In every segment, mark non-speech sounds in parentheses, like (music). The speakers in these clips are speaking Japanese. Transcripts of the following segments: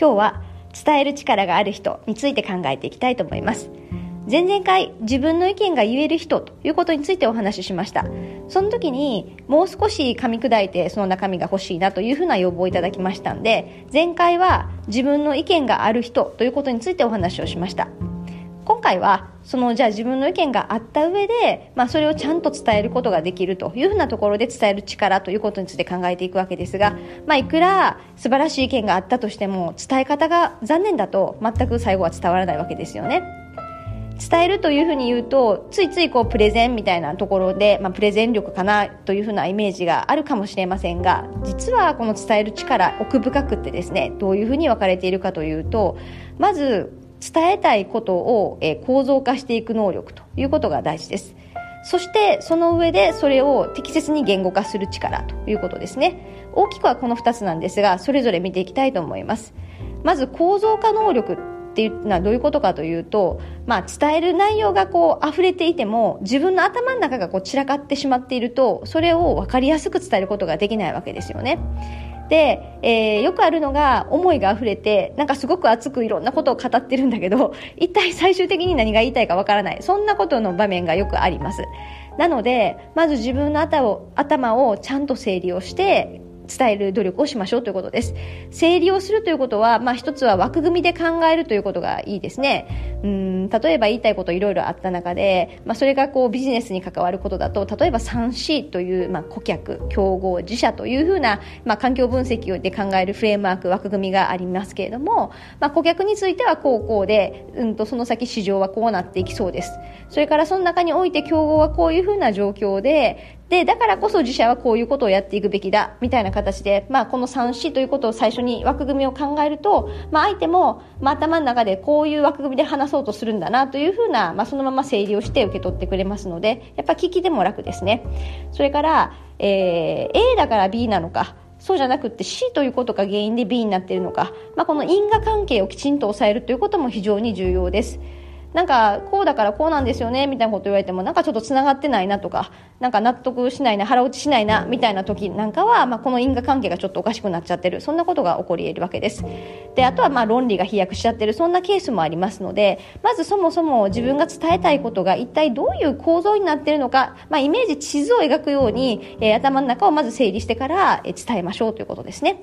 今日は伝える力がある人について考えていきたいと思います。前々回自分の意見が言える人ということについてお話ししました。その時にもう少し噛み砕いてその中身が欲しいなというふうな要望をいただきましたんで前回は自分の意見がある人ということについてお話をしました。今回はそのじゃあ自分の意見があった上で、まあ、それをちゃんと伝えることができるというふうなところで伝える力ということについて考えていくわけですが、まあ、いくら素晴らしい意見があったとしても伝え方が残念だと全く最後は伝わらないわけですよね。伝えるというふうに言うとついついこうプレゼンみたいなところで、まあ、プレゼン力かなというふうなイメージがあるかもしれませんが実はこの伝える力奥深くってですねどういうふうに分かれているかというとまず伝えたいことを、構造化していく能力ということが大事です。そしてその上でそれを適切に言語化する力ということですね。大きくはこの2つなんですがそれぞれ見ていきたいと思います。まず構造化能力っていうのはどういうことかというと、まあ、伝える内容がこう溢れていても自分の頭の中がこう散らかってしまっているとそれを分かりやすく伝えることができないわけですよね。で、えー、よくあるのが思いが溢れてなんかすごく熱くいろんなことを語ってるんだけど (laughs) 一体最終的に何が言いたいかわからない。そんなことの場面がよくあります。なのでまず自分の頭を頭をちゃんと整理をして伝える努力をしましょうということです。整理をするということは、まあ一つは枠組みで考えるということがいいですね。うん、例えば言いたいこといろいろあった中で、まあそれがこうビジネスに関わることだと、例えば 3C という、まあ顧客、競合、自社というふうな、まあ環境分析で考えるフレームワーク、枠組みがありますけれども、まあ顧客についてはこうこうで、うんとその先市場はこうなっていきそうです。それからその中において競合はこういうふうな状況で、で、だからこそ自社はこういうことをやっていくべきだ、みたいな形で、まあ、この 3C ということを最初に枠組みを考えると、まあ、相手も、まあ、頭の中でこういう枠組みで話そうとするんだな、というふうな、まあ、そのまま整理をして受け取ってくれますので、やっぱ聞きでも楽ですね。それから、えー、A だから B なのか、そうじゃなくて C ということが原因で B になっているのか、まあ、この因果関係をきちんと抑えるということも非常に重要です。なんかこうだからこうなんですよねみたいなこと言われてもなんかちょっとつながってないなとかなんか納得しないな腹落ちしないなみたいな時なんかは、まあ、この因果関係がちょっとおかしくなっちゃってる。そんなことが起こり得るわけです。であとはまあ論理が飛躍しちゃってる。そんなケースもありますのでまずそもそも自分が伝えたいことが一体どういう構造になってるのか、まあ、イメージ地図を描くように、えー、頭の中をまず整理してから伝えましょうということですね。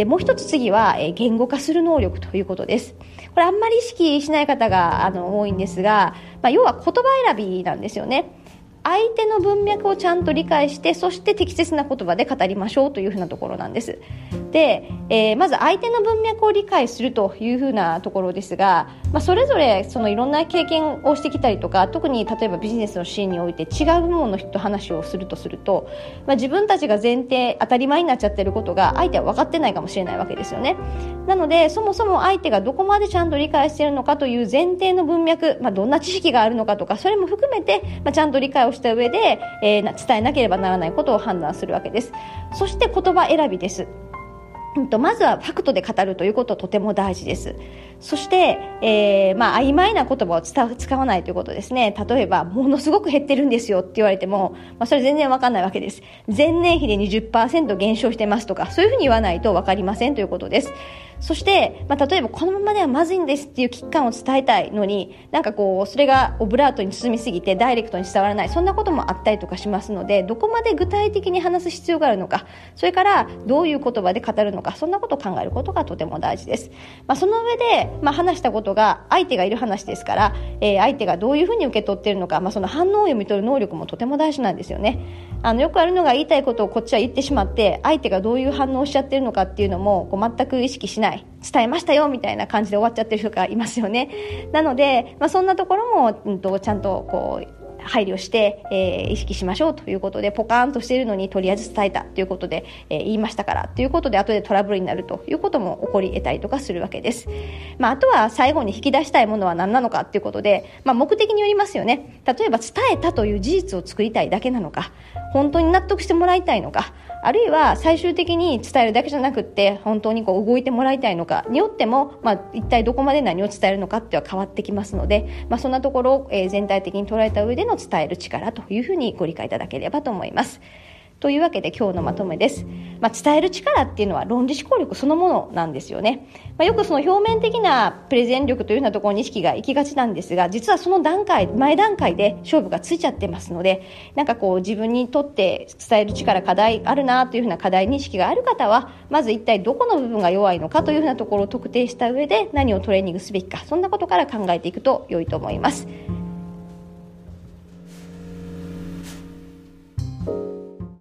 でもう一つ次は、え言語化する能力ということです。これあんまり意識しない方があの多いんですが、まあ、要は言葉選びなんですよね。相手の文脈をちゃんと理解してそして適切な言葉で語りましょうというふうなところなんです。で、えー、まず相手の文脈を理解するというふうなところですが、まあ、それぞれそのいろんな経験をしてきたりとか特に例えばビジネスのシーンにおいて違う部門の人と話をするとすると、まあ、自分たちが前提当たり前になっちゃってることが相手は分かってないかもしれないわけですよね。なのでそもそも相手がどこまでちゃんと理解しているのかという前提の文脈、まあ、どんな知識があるのかとかそれも含めて、まあ、ちゃんと理解をした上で、えー、伝えなければならないことを判断するわけです。そして言葉選びです。まずはファクトで語るということはとても大事です。そして、えー、まあ、曖昧な言葉を使わないということですね。例えば、ものすごく減ってるんですよって言われても、まあ、それ全然わかんないわけです。前年比で20%減少してますとか、そういうふうに言わないとわかりませんということです。そして、まあ、例えばこのままではまずいんですっていう危機感を伝えたいのに、なんかこう、それがオブラートに包みすぎてダイレクトに伝わらない、そんなこともあったりとかしますので、どこまで具体的に話す必要があるのか、それからどういう言葉で語るのか、そんなことを考えることがとても大事です。まあ、その上で、まあ、話したことが相手がいる話ですから、えー、相手がどういうふうに受け取っているのか、まあ、その反応を読み取る能力もとても大事なんですよね。あのよくあるのが言いたいことをこっちは言ってしまって相手がどういう反応をしちゃってるのかっていうのもこう全く意識しない。伝えましたよみたいな感じで終わっちゃってる人がいますよねなので、まあ、そんなところも、うんと、ちゃんとこう配慮して、えー、意識しましょうということで、ポカーンとしているのにとりあえず伝えたということで、えー、言いましたからということで、後でトラブルになるということも起こり得たりとかするわけです。まあ、あとは最後に引き出したいものは何なのかということで、まあ、目的によりますよね。例えば伝えたという事実を作りたいだけなのか、本当に納得してもらいたいのか、あるいは最終的に伝えるだけじゃなくって本当にこう動いてもらいたいのかによっても、まあ、一体どこまで何を伝えるのかっては変わってきますので、まあ、そんなところを、全体的に捉えた上での伝える力というふうにご理解いただければと思います。というわけで今日のまとめです。まあ、伝える力っていうのは論理思考力そのものなんですよね。まあ、よくその表面的なプレゼン力というようなところに意識が行きがちなんですが、実はその段階、前段階で勝負がついちゃってますので、なんかこう自分にとって伝える力課題あるなというふうな課題認識がある方は、まず一体どこの部分が弱いのかというふうなところを特定した上で何をトレーニングすべきか、そんなことから考えていくと良いと思います。